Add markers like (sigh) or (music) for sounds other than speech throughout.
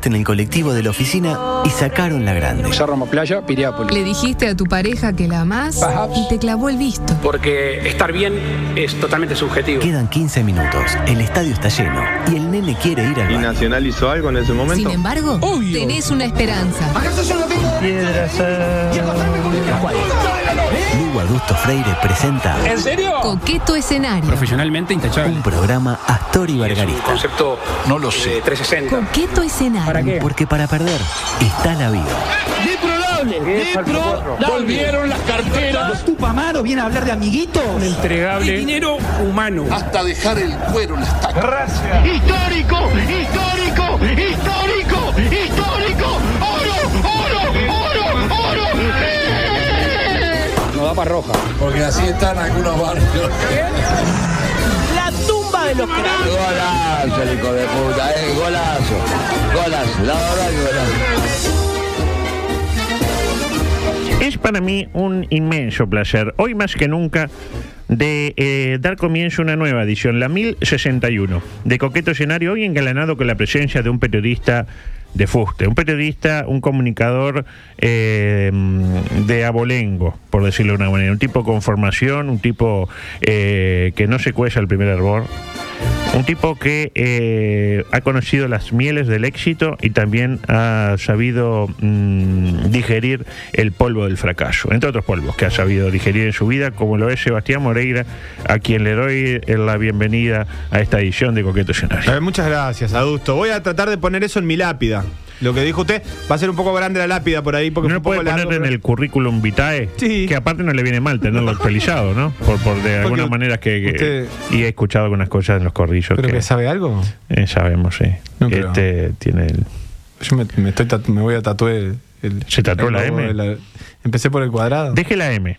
Entraste en el colectivo de la oficina y sacaron la grande. Cerro Playa, Piriápolis. Le dijiste a tu pareja que la amás y te clavó el visto. Porque estar bien es totalmente subjetivo. Quedan 15 minutos, el estadio está lleno y el nene quiere ir al ¿Y baño. Nacional hizo algo en ese Sin momento? embargo, tenés una esperanza. Lugo Augusto Freire presenta ¿En serio? Coqueto escenario. Profesionalmente intachable. un programa Astor y Bargarista. Concepto no lo sé. 360. Coqueto escenario. Porque para perder está la vida. Volvieron las carteras. Tupamaro viene a hablar de amiguitos. Entregable. Dinero humano. hasta dejar el cuero en las tacas. ¡Histórico! ¡Histórico! ¡Histórico! ¡Histórico! ¡Oro! ¡Oro! ¡Oro! ¡Oro! No da para roja. Porque así están algunos barrios. Tumba de los cráneos. Golazo, el hijo de puta, eh, golazo. Golazo, la verdad que golazo. Es para mí un inmenso placer, hoy más que nunca, de eh, dar comienzo a una nueva edición, la 1061, de Coqueto Escenario, hoy engalanado con la presencia de un periodista de fuste, un periodista, un comunicador eh, de abolengo, por decirlo de una manera, un tipo con formación, un tipo eh, que no se cueza el primer hervor, un tipo que eh, ha conocido las mieles del éxito y también ha sabido mm, digerir el polvo del fracaso, entre otros polvos que ha sabido digerir en su vida, como lo es Sebastián Moreira, a quien le doy la bienvenida a esta edición de Coqueto Escenario. Muchas gracias, Adusto. Voy a tratar de poner eso en mi lápida. Lo que dijo usted va a ser un poco grande la lápida por ahí porque No poco puede poner largo, en pero- el currículum vitae, Sí. que aparte no le viene mal tenerlo actualizado, ¿no? Por, por de alguna manera que, que- usted- y he escuchado algunas cosas en los corrillos ¿Pero que, que sabe algo? eh, sabemos, sí. No, este tiene el, Yo me, me estoy tatu- me voy a tatuar el, el- ¿Se tatuó el la M? Empecé por el cuadrado. Deje la M.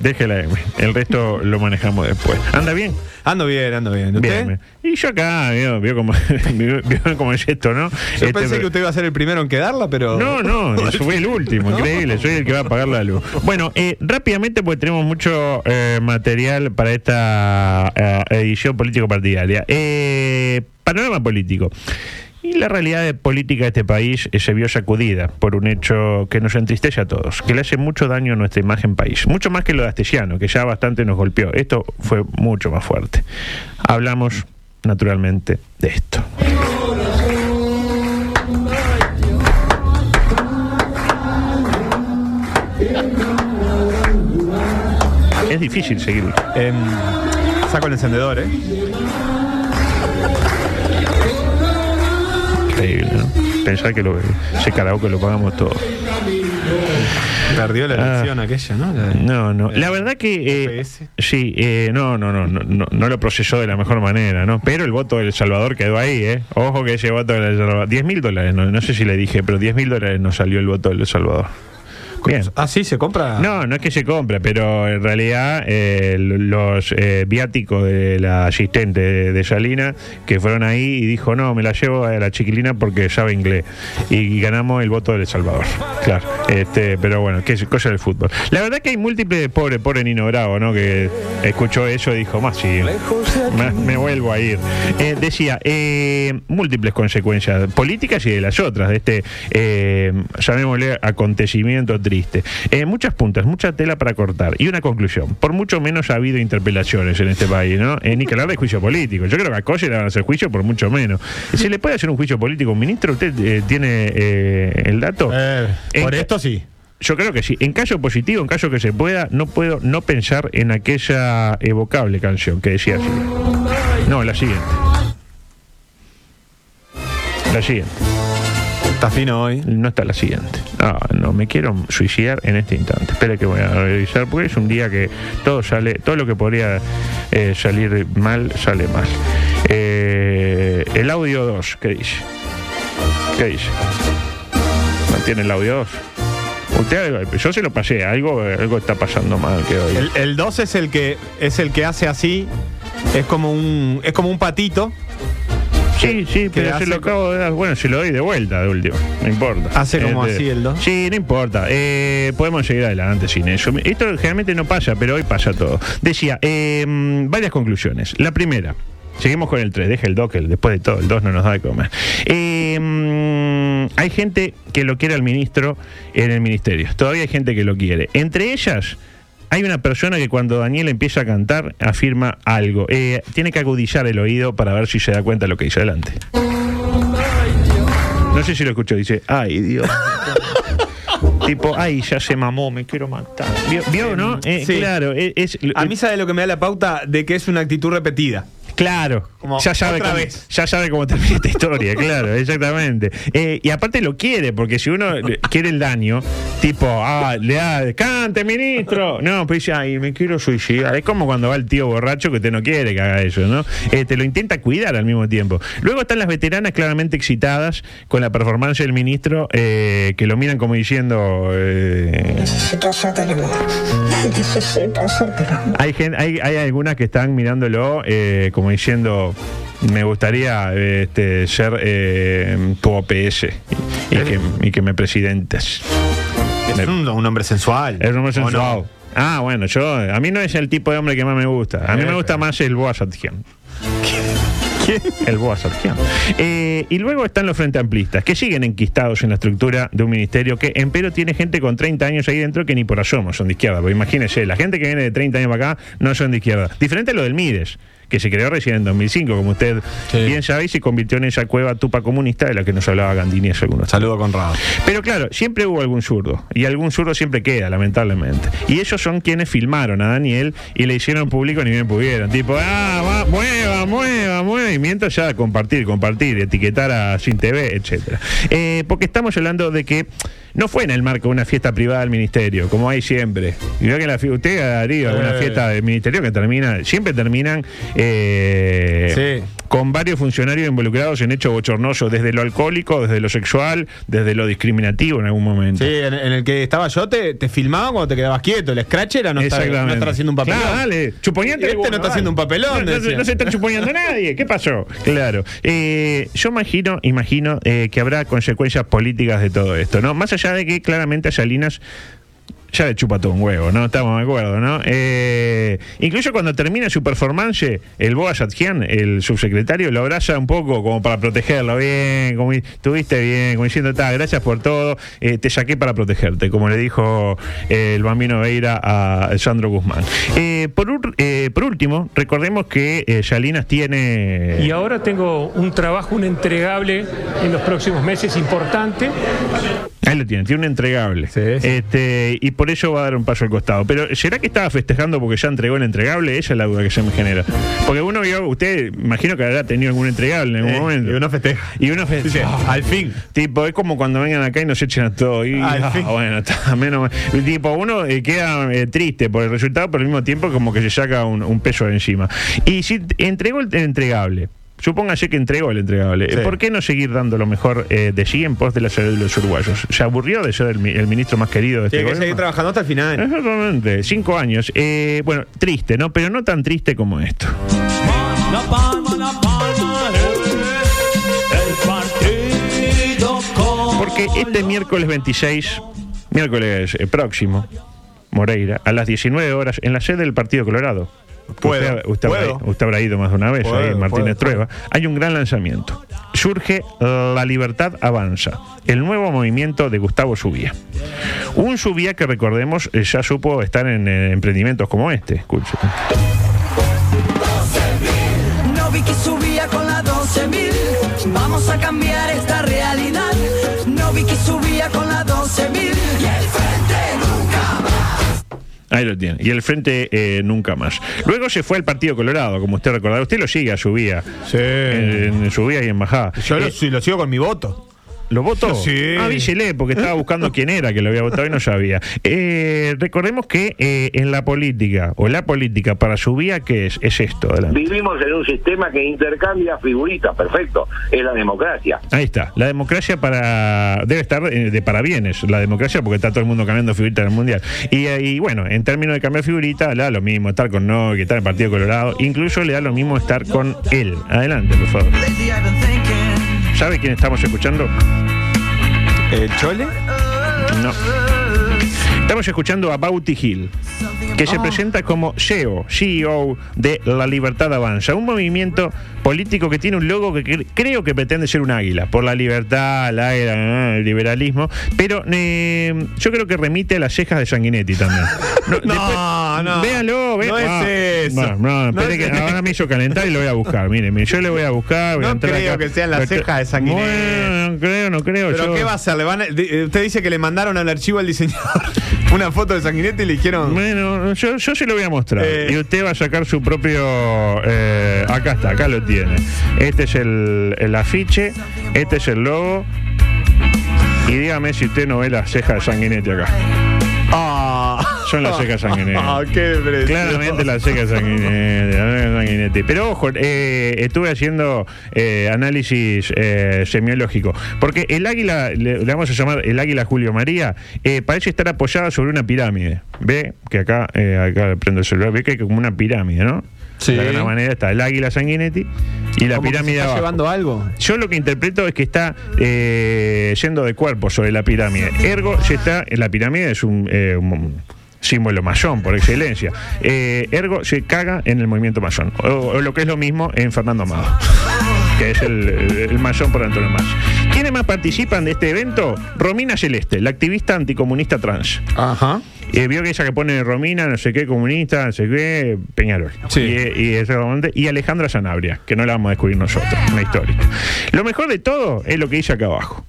Deje la M. El resto lo manejamos después. ¿Anda bien? Ando bien, ando bien. ¿Usted? Bien. Y yo acá, vio, vio cómo, (laughs) vio, vio cómo es esto, ¿no? Yo Este, pensé que usted iba a ser el primero en quedarla, pero. No, no, (laughs) yo fui el último, increíble, soy el que va a pagar la luz. Bueno, eh, rápidamente, porque tenemos mucho eh, material para esta eh, edición político-partidaria. Eh, panorama político. Y la realidad política de este país se vio sacudida por un hecho que nos entristece a todos, que le hace mucho daño a nuestra imagen país, mucho más que lo de Astesiano, que ya bastante nos golpeó. Esto fue mucho más fuerte. Hablamos, naturalmente, de esto. Es difícil seguirlo. Em, saco el encendedor, ¿eh? Increíble, ¿no? Pensar que lo, ese karaoke lo pagamos todos. Perdió la Ah. elección aquella, ¿no? La No, no. La verdad que. eh, sí, eh, no, no, no, no, no, no lo procesó de la mejor manera, ¿no? Pero el voto del Salvador quedó ahí, ¿eh? Ojo que ese voto del Salvador. 10 mil dólares, no, no sé si le dije, pero 10 mil dólares nos salió el voto del Salvador. Bien. Ah, sí, se compra. No, no es que se compra, pero en realidad eh, los eh, viáticos de la asistente de, de Salina que fueron ahí y dijo, no, me la llevo a la chiquilina porque sabe inglés. Y, ganamos el voto de El Salvador. Claro. Este, pero bueno, que es cosa del fútbol. La verdad que hay múltiples, pobre, pobre Nino Bravo, ¿no? Que escuchó eso y dijo, más sí, me, me vuelvo a ir. Eh, decía, múltiples consecuencias políticas y de las otras, de este, llamémosle acontecimiento triste. Eh, muchas puntas, mucha tela para cortar. Y una conclusión. Por mucho menos ha habido interpelaciones en este país, ¿no? Eh, ni que hablar de juicio político. Yo creo que a Coche le van a hacer juicio por mucho menos. ¿Se le puede hacer un juicio político a un ministro? ¿Usted eh, tiene eh, el dato? Por esto sí. Yo creo que sí. En caso positivo, en caso que se pueda, no puedo no pensar en aquella evocable canción que decía así. No, la siguiente. La siguiente. Está fino hoy. No está la siguiente. Ah, no, me quiero suicidar en este instante. Espera que voy a revisar, porque es un día que todo sale, todo lo que podría eh, salir mal, sale mal. Eh, el audio 2, ¿qué dice? ¿Qué dice? ¿No tiene el audio 2? Usted, yo se lo pasé, algo, algo está pasando mal que hoy. El, el 2 es el que es el que hace así. Es como un es como un patito Sí, sí, pero se lo acabo de dar. Bueno, se lo doy de vuelta de último. No importa. Hace como Este, así el dos. Sí, no importa. Eh, podemos seguir adelante sin eso. Esto generalmente no pasa, pero hoy pasa todo. Decía, eh, varias conclusiones. La primera. Seguimos con el 3, deja el 2, que después de todo el 2 no nos da de comer. Eh, mm, hay gente que lo quiere al ministro en el ministerio. Todavía hay gente que lo quiere. Entre ellas, hay una persona que cuando Daniel empieza a cantar afirma algo. Eh, tiene que agudizar el oído para ver si se da cuenta de lo que dice adelante. No sé si lo escuchó, dice, ay Dios. (laughs) tipo, ay, ya se mamó, me quiero matar. ¿Vio, vio, no? Eh, Sí. Claro, eh, es, A mí sabe lo que me da la pauta de que es una actitud repetida. Claro, Como ya sabe, otra cómo, vez. ya sabe cómo termina esta historia, claro, exactamente. Eh, y aparte lo quiere, porque si uno quiere el daño, tipo, ah, le da, cante, ministro. No, pues dice, ay, me quiero suicidar. Es como cuando va el tío borracho que usted no quiere que haga eso, ¿no? Eh, te lo intenta cuidar al mismo tiempo. Luego están las veteranas claramente excitadas con la performance del ministro, eh, que lo miran como diciendo. eh, (laughs) hay, gen- hay, hay algunas que están mirándolo eh, como diciendo me gustaría este, ser eh, tu OPS y, y que, y que me presidentes. Es un, un hombre sensual. Es un hombre sensual. Ah, bueno, yo a mí no es el tipo de hombre que más me gusta. A mí me Eh, gusta más el Boa Sartjian. El Boa Sartjian. Eh, y luego están los frente amplistas, que siguen enquistados en la estructura de un ministerio que, empero, tiene gente con 30 años ahí dentro que ni por asomo son de izquierda. Porque imagínense, la gente que viene de 30 años para acá no son de izquierda. Diferente a lo del Mides, que se creó recién en 2005, como usted Sí. bien sabe, y se convirtió en esa cueva tupa comunista de la que nos hablaba Gandini hace algunos Saludo Conrado. pero claro, siempre hubo algún zurdo. Y algún zurdo siempre queda, lamentablemente. Y ellos son quienes filmaron a Daniel y le hicieron público ni bien pudieron. Tipo, ah, va, mueva, mueva, mueva. Y mientras ya compartir, compartir, etiquetar a Sin TV, etcétera. Eh, porque estamos hablando de que no fue en el marco de una fiesta privada del ministerio, como hay siempre. Y que la, usted Darío, alguna Eh. fiesta del ministerio que termina, siempre terminan eh, Sí. con varios funcionarios involucrados en hechos bochornosos, desde lo alcohólico, desde lo sexual, desde lo discriminativo en algún momento. Sí, en, en el que estaba yo te, te filmaban cuando te quedabas quieto. El scratch era no estar, no Exactamente. estar haciendo un papelón. Claro, dale, chuponeante. Este no está haciendo un papelón, no se está chuponeando nadie. ¿Qué pasó? Claro. Eh, yo imagino, imagino eh, que habrá consecuencias políticas de todo esto, ¿no? Más allá de que claramente a Salinas ya le chupa todo un huevo, ¿no? Estamos de acuerdo, ¿no? Eh, incluso cuando termina su performance, el Boa Satjian, el subsecretario, lo abraza un poco como para protegerlo. Bien, como estuviste bien, como diciendo, "Ta, gracias por todo, eh, te saqué para protegerte, como le dijo eh, el bambino Veira a Sandro Guzmán. Eh, por, por último, recordemos que Salinas tiene... Y ahora tengo un trabajo, un entregable en los próximos meses importante. Ahí lo tiene, tiene un entregable. Sí, sí. Este, y por eso va a dar un paso al costado. Pero ¿será que estaba festejando porque ya entregó el entregable? Esa es la duda que se me genera. Porque uno vio, usted imagino que habrá tenido algún entregable en algún Eh, momento. y uno festeja. Y uno Dice, festeja. al fin. Tipo, es como cuando vengan acá y nos echen a todo. Y, Al ah, fin. bueno, está, menos mal. Tipo, uno eh, queda eh, triste por el resultado, pero al mismo tiempo como que se saca un, un peso de encima. Y si entregó el entregable. Supóngase que entregó el entregable. Sí. ¿Por qué no seguir dando lo mejor eh, de sí en pos de la salud de los uruguayos? ¿Se aburrió de ser el, mi- el ministro más querido de este Tiene que seguir trabajando hasta el final. Exactamente, cinco años. Eh, bueno, triste, ¿no? Pero no tan triste como esto. La palma, la palma, el partido con Porque este miércoles 26, miércoles eh, próximo, Moreira, a las 19 horas, en la sede del Partido Colorado. Puedo, usted, usted habrá, puedo. usted habrá ido más de una vez Puedo, ahí Martínez puedo, Trueba. Hay un gran lanzamiento. Surge La Libertad Avanza, el nuevo movimiento de Gustavo Subía. Un Subía que recordemos eh, ya supo estar en eh, emprendimientos como este. Escuche. No vi que subía con la 12.000. Vamos a cambiar esta Ahí lo tiene. Y el frente eh, nunca más. Luego se fue al Partido Colorado, como usted recordará. Usted lo sigue a Subía. Sí. En, en Subía y en Bajada. Yo lo, Eh, sí, lo sigo con mi voto. ¿Lo votó? Sí. Ah, avísele, porque estaba buscando quién era que lo había votado y no sabía. Eh, recordemos que eh, en la política, o la política para Subía, ¿qué es? Es esto. adelante. Vivimos en un sistema que intercambia figuritas, perfecto, es la democracia. Ahí está. La democracia para debe estar eh, de parabienes, la democracia, porque está todo el mundo cambiando figuritas en el mundial. Y, eh, y, bueno, en términos de cambiar figuritas, le da lo mismo estar con no, que estar en el Partido Colorado. Incluso le da lo mismo estar con él. Adelante, por favor. ¿Sabe quién estamos escuchando? ¿El Chole? No. Estamos escuchando a Bauti Hill, que se presenta como CEO, CEO de La Libertad Avanza, un movimiento político que tiene un logo que cre- creo que pretende ser un águila, por la libertad, el águila, ah, el liberalismo, pero eh, yo creo que remite a las cejas de Sanguinetti también. (laughs) No, No, no. Véanlo, ve- No es ah, eso. bueno, no, No espere es que eso. ahora me hizo calentar y lo voy a buscar. Mire, mire, yo le voy a buscar. voy No creo acá. que sean las Pero- cejas de Sanguinetti. Bueno, no creo, no creo. ¿Pero yo- qué va a hacer? ¿Le van a- eh, usted dice que le mandaron al archivo al diseñador (laughs) una foto de Sanguinetti y le dijeron. Bueno, yo, yo se lo voy a mostrar. Eh. Y usted va a sacar su propio. eh, acá está, acá lo tiene. Este es el, el afiche, este es el logo. Y dígame si usted no ve las cejas de Sanguinetti acá. ¡Ah! Son las cejas Sanguinetti. (laughs) ¡Ah, qué precioso! Claramente las cejas Sanguinetti. Pero ojo, eh, estuve haciendo eh, análisis eh, semiológico. Porque el águila, le, le vamos a llamar el águila Julio María, eh, parece estar apoyada sobre una pirámide. ¿Ve? Que acá, eh, acá prendo el celular, ve que hay como una pirámide, ¿no? Sí. De alguna manera está el águila Sanguinetti y la ¿Cómo que se pirámide está abajo. llevando algo? Yo lo que interpreto es que está eh, yendo de cuerpo sobre la pirámide. Ergo, se está, la pirámide es un, eh, un símbolo masón por excelencia. Eh, ergo, se caga en el movimiento masón. O, o lo que es lo mismo en Fernando Amado, que es el, el masón por Antonio Más. ¿Quiénes más participan de este evento? Romina Celeste, la activista anticomunista trans. Ajá. Eh, vio que ella que pone Romina, no sé qué, comunista, no sé qué, Peñarol. Sí. Y, y exactamente, y Alejandra Sanabria, que no la vamos a descubrir nosotros, una histórica. Lo mejor de todo es lo que dice acá abajo.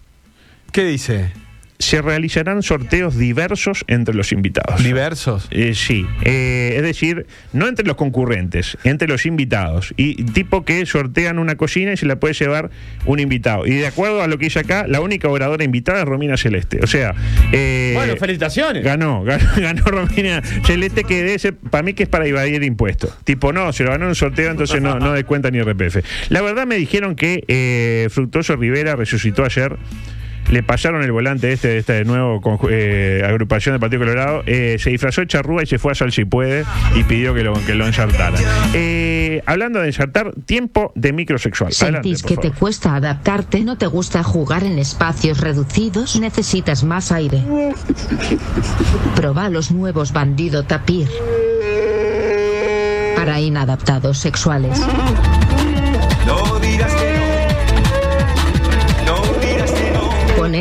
¿Qué dice? Se realizarán sorteos diversos entre los invitados. Diversos. Eh, sí, eh, es decir, no entre los concurrentes, entre los invitados. Y tipo que sortean una cocina y se la puede llevar un invitado. Y de acuerdo a lo que dice acá, la única oradora invitada es Romina Celeste. O sea, eh, Bueno, felicitaciones. Ganó, (laughs) ganó, ganó Romina Celeste, que debe ser, para mí que es para evadir impuestos. Tipo, no, se lo ganó en un sorteo, entonces no, no descuenta ni RPF. La verdad me dijeron que eh, Fructuoso Rivera resucitó ayer. Le pasaron el volante este de esta nuevo conju- eh, agrupación del Partido Colorado, eh, se disfrazó de charrúa y se fue a Sal si puede y pidió que lo, que lo ensartara. Eh, hablando de ensartar, tiempo de microsexual. ¿Sentís que te cuesta adaptarte? ¿No te gusta jugar en espacios reducidos? ¿Necesitas más aire? Proba los nuevos Bandido Tapir. Para inadaptados sexuales.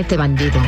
Seré bandido.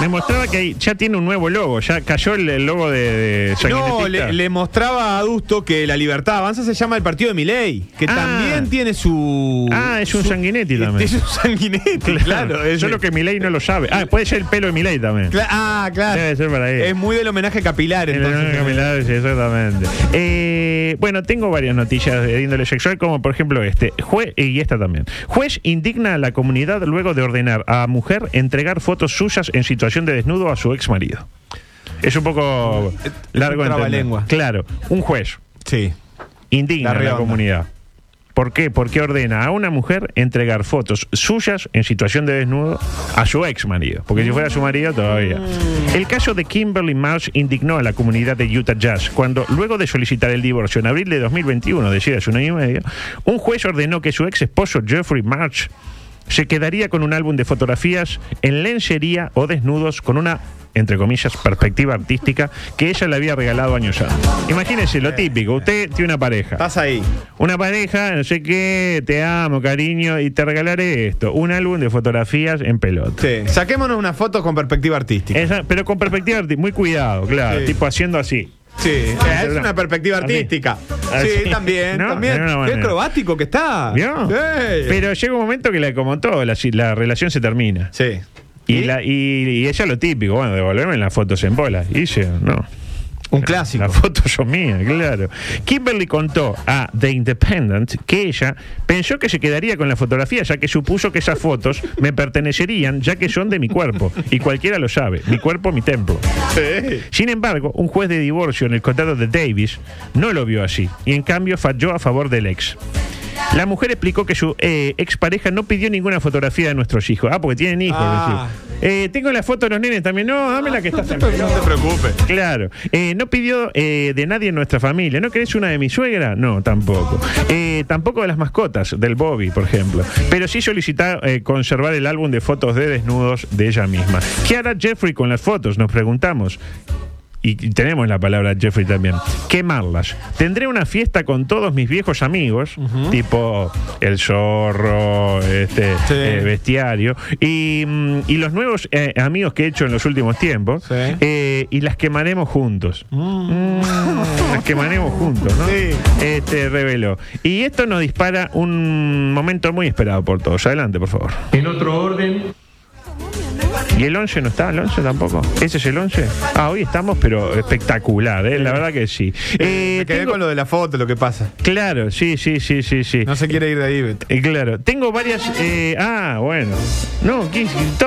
Me mostraba que ya tiene un nuevo logo, ya cayó el, el logo de, de No, le, le mostraba a Adusto que la libertad avanza se llama el partido de Milei, que Ah. también tiene su. Ah, es un su- sanguinetti también. Es un sanguinetti, claro. es- Solo que Milei no lo sabe. Ah, puede ser el pelo de Milei también. Cla- ah, claro. Debe ser para ahí. Es muy del homenaje capilar, El entonces. Capilar, sí, exactamente. Eh, bueno, tengo varias noticias de índole sexual, como por ejemplo este. Juez, y esta también. Juez indigna a la comunidad luego de ordenar a mujer entregar fotos suyas en situación de desnudo a su ex marido. Es un poco largo entender. trabalengua. Claro, un juez Sí. indigna La a la comunidad. ¿Por qué? Porque ordena a una mujer entregar fotos suyas en situación de desnudo a su ex marido. Porque si fuera su marido, todavía. Mm. El caso de Kimberly Marsh indignó a la comunidad de Utah Jazz cuando, luego de solicitar el divorcio en abril de 2021, decía hace un año y medio, un juez ordenó que su ex esposo Jeffrey Marsh se quedaría con un álbum de fotografías en lencería o desnudos con una entre comillas, perspectiva artística que ella le había regalado años antes. Imagínense lo típico, usted tiene una pareja. Estás ahí. Una pareja, no sé qué, te amo, cariño, y te regalaré esto, un álbum de fotografías en pelota. Sí. Saquémonos una foto con perspectiva artística. Esa- pero con perspectiva artística, muy cuidado, claro, Sí. tipo haciendo así. Sí, es una perspectiva artística. Así. Sí, también, ¿No? también. Qué acrobático que está. ¿Vio? Sí. Pero llega un momento que, la, como todo, la, la relación se termina. Sí. Y, la, y, y ella lo típico, bueno, devolverme las fotos en bola. Y dice, no. Un clásico. Las fotos son mías, claro. Kimberly contó a The Independent que ella pensó que se quedaría con la fotografía, ya que supuso que esas fotos me pertenecerían, ya que son de mi cuerpo. Y cualquiera lo sabe. Mi cuerpo, mi templo. Sí. Sin embargo, un juez de divorcio en el condado de Davis no lo vio así y en cambio falló a favor del ex. La mujer explicó que su eh, expareja no pidió ninguna fotografía de nuestros hijos. Ah, porque tienen hijos. Ah. Eh, tengo la foto de los nenes también. No, dame la que estás (laughs) en No te preocupes. Claro. Eh, no pidió eh, de nadie en nuestra familia. ¿No querés una de mi suegra? No, tampoco. Eh, tampoco de las mascotas, del Bobby, por ejemplo. Pero sí solicitó eh, conservar el álbum de fotos de desnudos de ella misma. ¿Qué hará Jeffrey con las fotos? Nos preguntamos. Y tenemos la palabra Jeffrey también. Quemarlas. Tendré una fiesta con todos mis viejos amigos, tipo El Zorro, este, Sí. eh, Bestiario, y, mm, y los nuevos eh, amigos que he hecho en los últimos tiempos, Sí. eh, y las quemaremos juntos. Mm, las quemaremos juntos, ¿no? Sí. Este reveló. Y esto nos dispara un momento muy esperado por todos. Adelante, por favor. En otro orden, ¿Y el 11 no está? ¿El 11 tampoco? ¿Ese es el 11? Ah, hoy estamos, pero espectacular, ¿eh? la verdad que sí. Eh, Me quedé tengo- con lo de la foto, lo que pasa. Claro, sí, sí, sí, sí, sí. No se quiere ir de ahí, Beto. Eh, claro, tengo varias. eh, ah, bueno. No, ¿qué-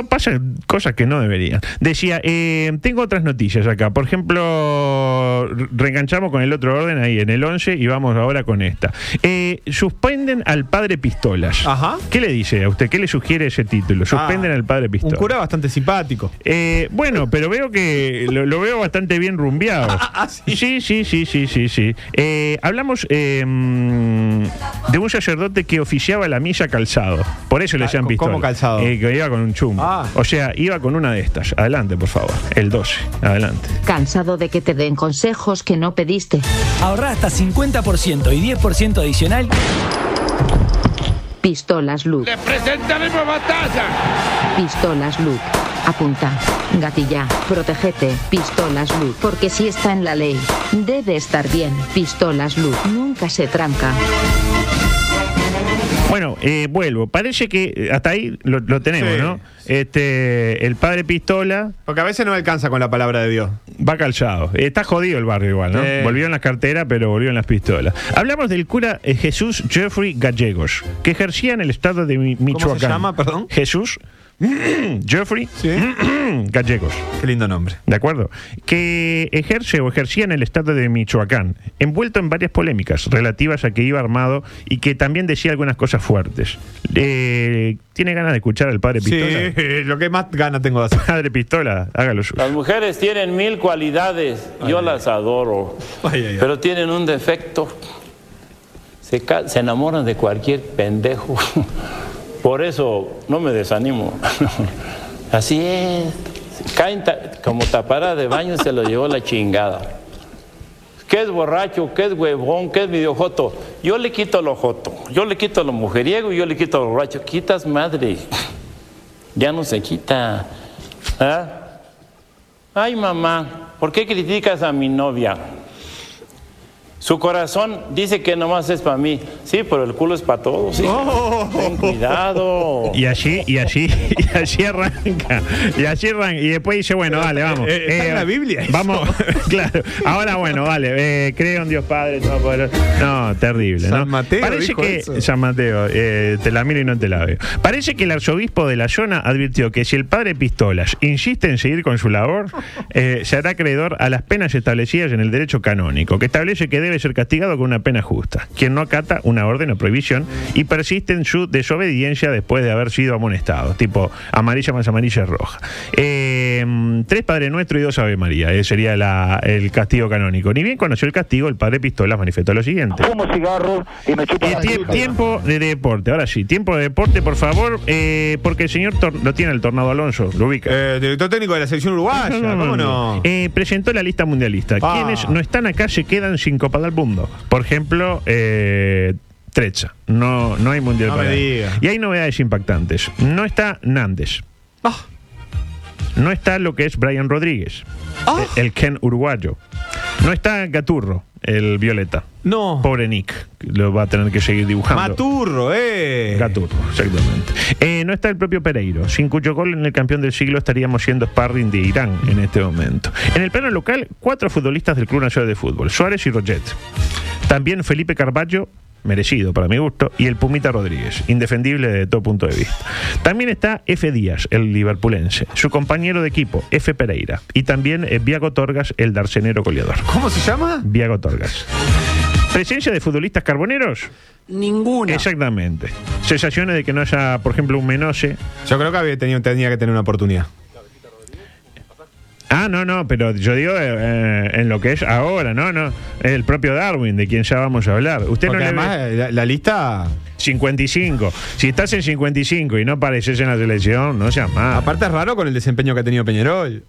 pasan cosas que no deberían. Decía, eh, tengo otras noticias acá. Por ejemplo, re- reenganchamos con el otro orden ahí en el 11 y vamos ahora con esta. Eh, suspenden al padre Pistolas. Ajá. ¿Qué le dice a usted? ¿Qué le sugiere ese título? Suspenden Ah, al padre Un Pistolas. cura bastante simpático. Eh, bueno, pero veo que lo, lo veo bastante bien rumbeado. (laughs) Ah, sí. sí, sí, sí, sí, sí, sí. Eh, hablamos eh, mm, de un sacerdote que oficiaba la misa calzado. Por eso le Ah, decían ¿cómo pistola. calzado? Eh, que iba con un chumbo. Ah. O sea, iba con una de estas. Adelante, por favor. El 12. Adelante. Cansado de que te den consejos que no pediste. Ahorra hasta 50% y 10% adicional. Pistolas Luke. presentaremos batalla. Pistolas Luke. Apunta. Gatilla. Protegete. Pistolas Luke. Porque si está en la ley, debe estar bien. Pistolas Luke. Nunca se tranca. Bueno, eh, vuelvo. Parece que eh, hasta ahí lo, lo tenemos, Sí. ¿no? Este, el padre Pistola Porque a veces no alcanza con la palabra de Dios. Va calzado. Está jodido el barrio igual, ¿no? Volvió en las carteras, pero volvió en las pistolas. Hablamos del cura eh, Jesús Jeffrey Gallegos, que ejercía en el estado de Mi- Michoacán. se llama, perdón? Jesús Jeffrey Sí. Gallegos. Qué lindo nombre. ¿De acuerdo? Que ejerce o ejercía en el estado de Michoacán, envuelto en varias polémicas relativas a que iba armado y que también decía algunas cosas fuertes. Eh, ¿Tiene ganas de escuchar al padre Pistola? Sí, (laughs) lo que más gana tengo de hacer. Padre Pistola, hágalo suyo. Las mujeres tienen mil cualidades, yo las adoro, Ay, ay, ay. pero tienen un defecto. Se enamoran de cualquier pendejo. (laughs) Por eso no me desanimo. (laughs) Así es. Caen ta- como taparada de baño se lo llevó la chingada. ¿Qué es borracho? ¿Qué es huevón? ¿Qué es videojoto? Yo le quito lo joto, yo le quito lo mujeriego y yo le quito lo borracho. Quitas madre. Ya no se quita. ¿Ah? Ay, mamá, ¿por qué criticas a mi novia? Su corazón dice que nomás es para mí. Sí, pero el culo es para todos. sí. Ten cuidado. Y allí, y allí, y allí arranca. Y allí arranca. Y después dice, bueno, dale, vamos. eh, ¿está en la Biblia eso? Vamos, (laughs) claro. Ahora, bueno, vale. Eh, creo en Dios Padre, Todopoderoso. No, terrible, ¿no? San Mateo Parece dijo que. eso. San Mateo, eh, te la miro y no te la veo. Parece que el arzobispo de la zona advirtió que si el padre Pistolas insiste en seguir con su labor, eh, se hará acreedor a las penas establecidas en el derecho canónico, que establece que debe ser castigado con una pena justa. Quien no acata una orden o prohibición y persiste en su desobediencia después de haber sido amonestado, tipo amarilla más amarilla es roja. Eh, tres Padre Nuestro y dos Ave María, eh, sería la- el castigo canónico. Ni bien conoció el castigo, el padre Pistolas manifestó lo siguiente. Fumo cigarro y me chupo Eh, la tie- tiempo de deporte, ahora sí, tiempo de deporte, por favor, eh, porque el señor lo tiene el Tornado Alonso, lo ubica. Eh, director técnico de la selección uruguaya. ¿Cómo no? Eh, presentó la lista mundialista. Ah. Quienes no están acá se quedan sin Copa del Mundo. Por ejemplo, eh, Trecha. No, no hay mundial No para me él. diga. Y hay novedades impactantes. No está Nández. Ah. No está lo que es Brian Rodríguez, Ah. el Ken uruguayo. No está Gaturro, el Violeta. No. Pobre Nick, lo va a tener que seguir dibujando. Maturro, eh. Gaturro, exactamente. Eh, no está el propio Pereiro, sin cuyo gol en el campeón del siglo estaríamos siendo sparring de Irán en este momento. En el plano local, cuatro futbolistas del Club Nacional de Fútbol, Suárez y Roget. También Felipe Carballo, merecido para mi gusto, y el Pumita Rodríguez, indefendible desde todo punto de vista. También está F. Díaz, el liverpulense, su compañero de equipo, F. Pereira, y también eh, Viago Torgas, el darcenero goleador. ¿Cómo se llama? Viago Torgas. ¿Presencia de futbolistas carboneros? Ninguna. Exactamente. Sensaciones de que no haya, por ejemplo, un Menose. Yo creo que había tenido, tenía que tener una oportunidad. Ah, no, no, pero yo digo eh, eh, en lo que es ahora, no, no. El propio Darwin, de quien ya vamos a hablar. Usted Porque no le ve- además eh, la, la lista. 55. Si estás en 55 y no apareces en la selección, no seas más. Aparte es raro con el desempeño que ha tenido Peñarol.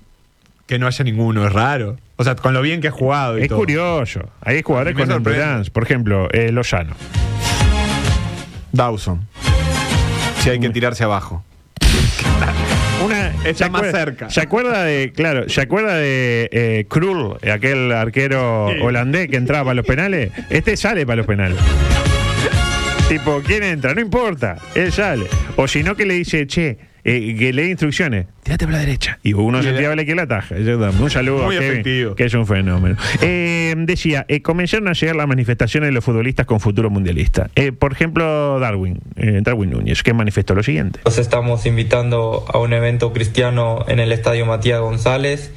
Que no haya ninguno, es raro. O sea, con lo bien que ha jugado y Es todo. curioso. Hay jugadores con endurance. Por ejemplo, eh, Lozano. Dawson. Si hay que tirarse abajo. (laughs) Está ¿se más cerca. ¿Se acuerda de, claro, se acuerda de eh, Krul, aquel arquero holandés que entraba para los penales? Este sale para los penales. (laughs) tipo, ¿quién entra? No importa, él sale. O si no, que le dice, che, eh, que lee instrucciones, tírate para la derecha. Y uno se tira que la ataja. Un saludo Muy a Kevin, efectivo. que es un fenómeno. Eh, decía, eh, comenzaron a llegar las manifestaciones de los futbolistas con futuro mundialista. Eh, por ejemplo, Darwin, eh, Darwin Núñez, que manifestó lo siguiente. Los estamos invitando a un evento cristiano en el Estadio Matías González,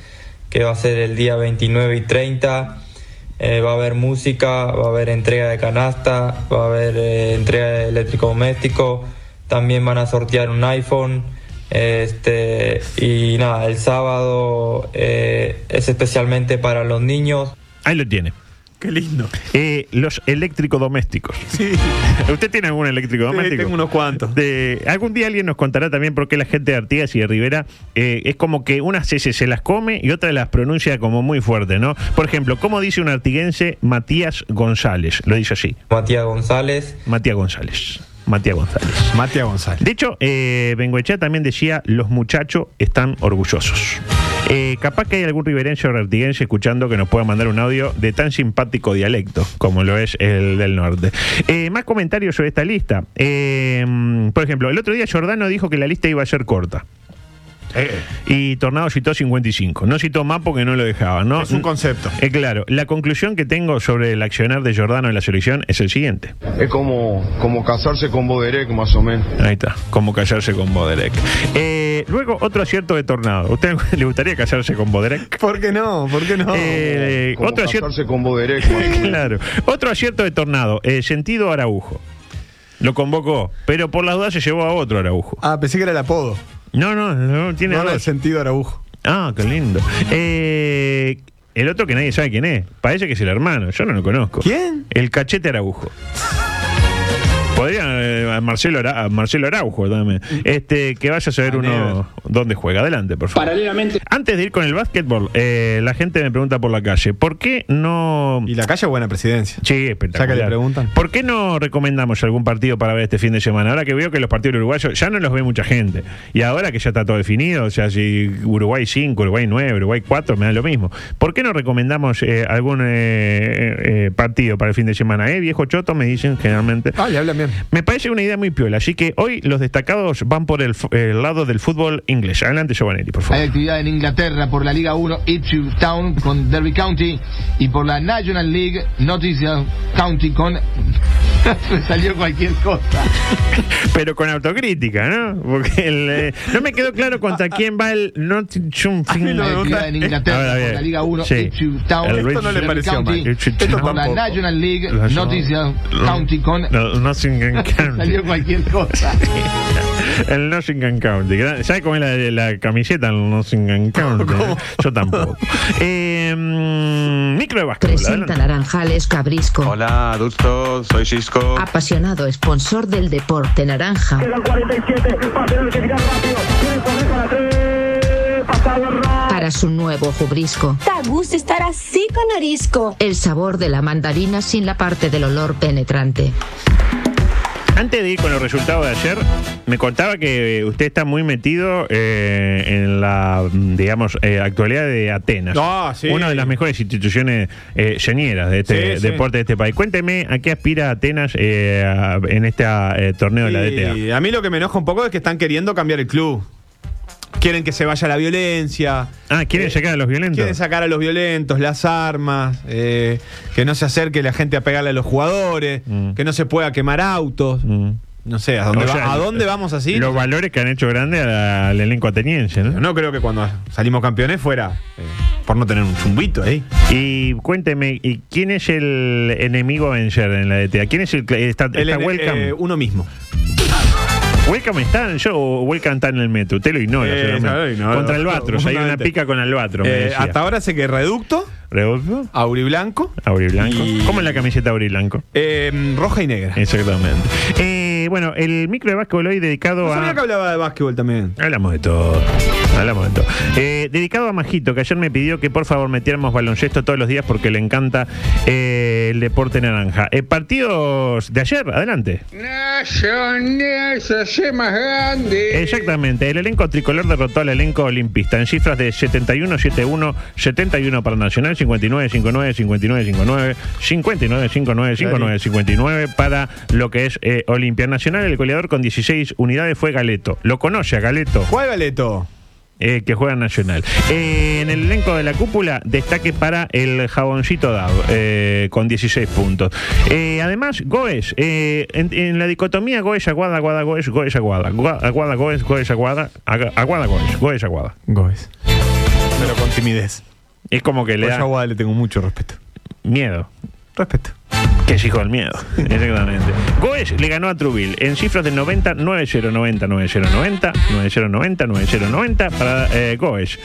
que va a ser el día 29 y 30. Eh, va a haber música, va a haber entrega de canasta, va a haber eh, entrega de electrodoméstico, también van a sortear un iPhone. Este, y nada, el sábado eh, es especialmente para los niños. Ahí lo tiene. Qué lindo. Eh, los electrodomésticos. Sí. (laughs) ¿Usted tiene algún eléctrico doméstico? tengo unos cuantos. De, algún día alguien nos contará también por qué la gente de Artigas y de Rivera eh, es como que unas S se las come y otras las pronuncia como muy fuerte, ¿no? Por ejemplo, ¿cómo dice un artiguense Matías González? Lo dice así. Matías González. Matías González. Matías González. Matías González. De hecho, eh, Bengoechea también decía, los muchachos están orgullosos. Eh, capaz que hay algún riverense o artiguense escuchando que nos pueda mandar un audio de tan simpático dialecto como lo es el del norte. Eh, más comentarios sobre esta lista. Eh, por ejemplo, el otro día Giordano dijo que la lista iba a ser corta. Eh, Y Tornado citó 55. No citó más porque no lo dejaba, ¿no? Es un concepto. Eh, claro, la conclusión que tengo sobre el accionar de Giordano en la selección es el siguiente. Es como, como casarse con Boderek, más o menos. Ahí está, como callarse con Boderek. Eh, luego, otro acierto de Tornado. ¿Usted (laughs) le gustaría casarse con Boderek? ¿Por qué no? ¿Por qué no? Eh, Como otro acierto. casarse con Boderek, (laughs) claro. Otro acierto de Tornado. Eh, sentido Araujo. Lo convocó, pero por las dudas se llevó a otro Araujo. Ah, pensé que era el apodo. No, no, no tiene No el dos. sentido Araujo. Ah, qué lindo. Eh, el otro que nadie sabe quién es. Parece que es el hermano. Yo no lo conozco. ¿Quién? El cachete Araujo. Podría eh, Marcelo, Ara- Marcelo Araujo también. Este, que vaya a saber uno dónde juega. Adelante, por favor. Paralelamente. Antes de ir con el básquetbol, eh, la gente me pregunta por la calle. ¿Por qué no. Y la calle buena presidencia. Sí, espectacular. Ya que le preguntan. ¿Por qué no recomendamos algún partido para ver este fin de semana? Ahora que veo que los partidos uruguayos ya no los ve mucha gente. Y ahora que ya está todo definido, o sea, si Uruguay 5, Uruguay 9, Uruguay 4, me da lo mismo. ¿Por qué no recomendamos eh, algún eh, eh, partido para el fin de semana? ¿Eh? Viejo choto, me dicen generalmente. Ah, le hablan bien. Me parece una idea muy piola. Así que hoy los destacados van por el, el lado del fútbol inglés. Adelante, Giovanelli, por favor. Hay actividad en Inglaterra por la Liga 1 Ipswich Town con Derby County y por la National League Nottingham County con... (laughs) Me salió cualquier cosa. (laughs) Pero con autocrítica, ¿no? Porque el, eh, no me quedó claro contra quién va el Nottingham. Hay actividad en Inglaterra por bien. la Liga 1 Sí. Ipswich Town El con Rich- Derby County Ipswich y por la National League Nottingham County con... No, Nottingham (laughs) County. salió cualquier cosa. (laughs) El Nottingham County. ¿Sabes cómo es la, la camiseta del Nottingham (laughs) County? eh? Yo tampoco. Eh, micro de básquetbol. Presenta. Naranjales Cabrisco, Hola, adulto, soy Cisco. apasionado sponsor del deporte naranja. Para su nuevo jubrisco, Da gusto estar así con Orisco. el sabor de la mandarina sin la parte del olor penetrante. Antes de ir con los resultados de ayer, me contaba que usted está muy metido eh, en la, digamos, eh, actualidad de Atenas. Ah, sí. Una de las mejores instituciones eh, señeras de este Sí, sí. deporte de este país. Cuénteme a qué aspira Atenas eh, en este eh, torneo de la DTA. A mí lo que me enoja un poco es que están queriendo cambiar el club. Quieren que se vaya la violencia. Ah, ¿quieren sacar a los violentos? Quieren sacar a los violentos, las armas, eh, que no se acerque la gente a pegarle a los jugadores, que no se pueda quemar autos. No sé, ¿a dónde, Mm. O va- sea, ¿a dónde vamos así? Los valores que han hecho grande la- al elenco ateniense, ¿no? No creo que cuando salimos campeones fuera eh, por no tener un chumbito ahí. Y cuénteme, ¿y quién es el enemigo a vencer en la DTA? ¿Quién es el está, El- está el- Welcome? eh, uno mismo. Welcome está, yo o Welcome está en el metro. Usted lo ignora. Eh, seguramente. no lo ignoro. Contra Albatros, hay una pica con Albatros. Eh, hasta ahora sé que Reducto, ¿Reducto? Auriblanco, Auriblanco. Y- ¿Cómo es la camiseta Auriblanco? eh, roja y negra. Exactamente. Eh, bueno, el micro de básquetbol hoy dedicado No a. sabía que hablaba de básquetbol también. Hablamos de todo. Hablamos de todo. Eh, dedicado a Majito, que ayer me pidió que por favor metiéramos baloncesto todos los días porque le encanta eh, el deporte naranja. Eh, partidos de ayer, adelante. Nacional se hace más grande. Exactamente, el elenco tricolor derrotó al elenco olimpista en cifras de 71-71, 71 para Nacional, 59-59, 59-59, 59-59, 59-59 para lo que es eh, Olimpia Nacional. El goleador con 16 unidades fue Galeto. ¿Lo conoce a Galeto? ¿Cuál Galeto? Eh, que juega en Nacional. Eh, en el elenco de la cúpula, destaque para el jaboncito Dav, eh, con 16 puntos. Eh, además, Goes, eh, en, en la dicotomía Goes, Aguada, Aguada, Goes, Goes, Aguada, Gua- Aguada, Goes, Goes, Aguada, Aguada, Goes, Goes, Aguada. Goes. Pero con timidez. Es como que le Por da esa Aguada le tengo mucho respeto. miedo. Respeto. Que es hijo del miedo. (laughs) Exactamente. Goes le ganó a Trubil en cifras de 90, 90, 90, 90, 90, 90, 90, 90, 90 para eh, Goes.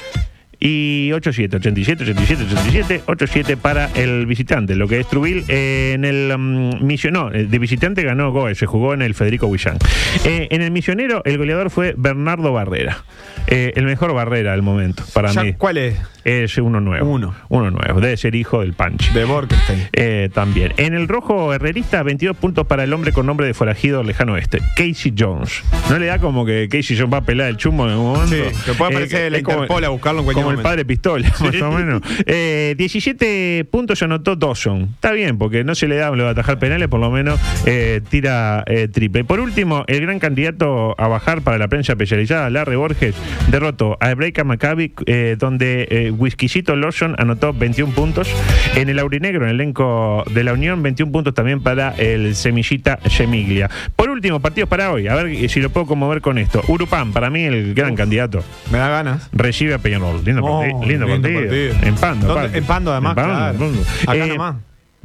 Y 87, 87, 87, 87, 87 para el visitante. Lo que es Trubil eh, en el mm, misionero, de visitante ganó Goes, se jugó en el Federico Guillán. Eh, en el misionero, el goleador fue Bernardo Barrera. Eh, el mejor Barrera del momento, para mí. ¿Cuál es? Es uno nuevo. Uno. Uno nuevo. Debe ser hijo del Panchi. De Borkenstein. Eh, también. En el rojo herrerista, 22 puntos para el hombre con nombre de forajido lejano oeste, Casey Jones. ¿No le da como que Casey Jones va a pelar el chumbo en algún momento? Sí, que puede aparecer la es como- Interpol a buscarlo en cualquier Como el padre Pistola, (laughs) más o menos. Eh, 17 puntos anotó Dawson. Está bien, porque no se le da lo de atajar penales, por lo menos eh, tira eh, triple. Por último, el gran candidato a bajar para la prensa especializada, Larry Borges, derrotó a Hebraica Maccabi, eh, donde eh, Whiskycito Lawson anotó 21 puntos. En el aurinegro, en el elenco de la Unión, 21 puntos también para el Semillita Semiglia. Por último, partidos para hoy. A ver si lo puedo conmover con esto. Urupán, para mí el gran candidato. Me da ganas. Recibe a Peñarol. Lindo, Oh, partido, lindo, lindo partido. partido. En Pando. En Pando, además, claro. Pando. Acá Eh, nomás.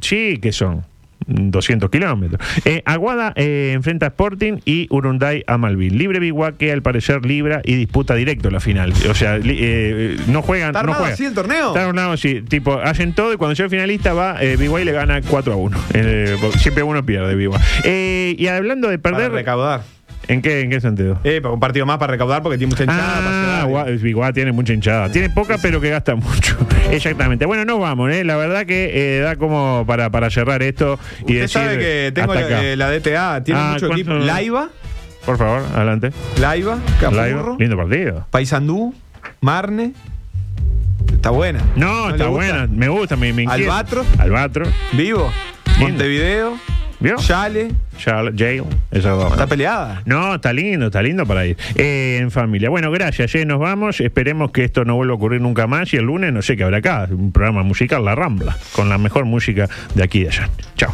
Sí, que son 200 kilómetros. Eh, Aguada eh, enfrenta a Sporting y Urunday a Malvin. Libre Biguá que al parecer libra y disputa directo la final. O sea, li- eh, no juegan. ¿Está no juegan. así el torneo? Está armado así. Tipo, hacen todo y cuando llega el finalista va, eh, Biguá y le gana 4 a 1. Eh, porque siempre uno pierde Biguá. Eh, y hablando de Para perder. recaudar. ¿En qué, ¿En qué sentido? Eh, para un partido más para recaudar porque tiene mucha hinchada. Ah, tiene mucha hinchada. Tiene poca, pero que gasta mucho. (laughs) Exactamente. Bueno, nos vamos, ¿eh? La verdad que eh, da como para, para cerrar esto y Usted decir. sabe que tengo la, acá. eh, la DTA, tiene Ah, mucho equipo. Laiva, Por favor, adelante. Laiva, Laiva. Capurro, Lindo partido. Paysandú, Marne. Está buena. No, está buena. Me gusta, me, me. Albatro. Albatro. Vivo. Montevideo. ¿Vio? Dos. Está peleada. No, está lindo, está lindo para ir. Eh, en familia. Bueno, gracias, eh, nos vamos. Esperemos que esto no vuelva a ocurrir nunca más. Y el lunes, no sé qué habrá acá. Un programa musical, La Rambla, con la mejor música de aquí y de allá. Chao.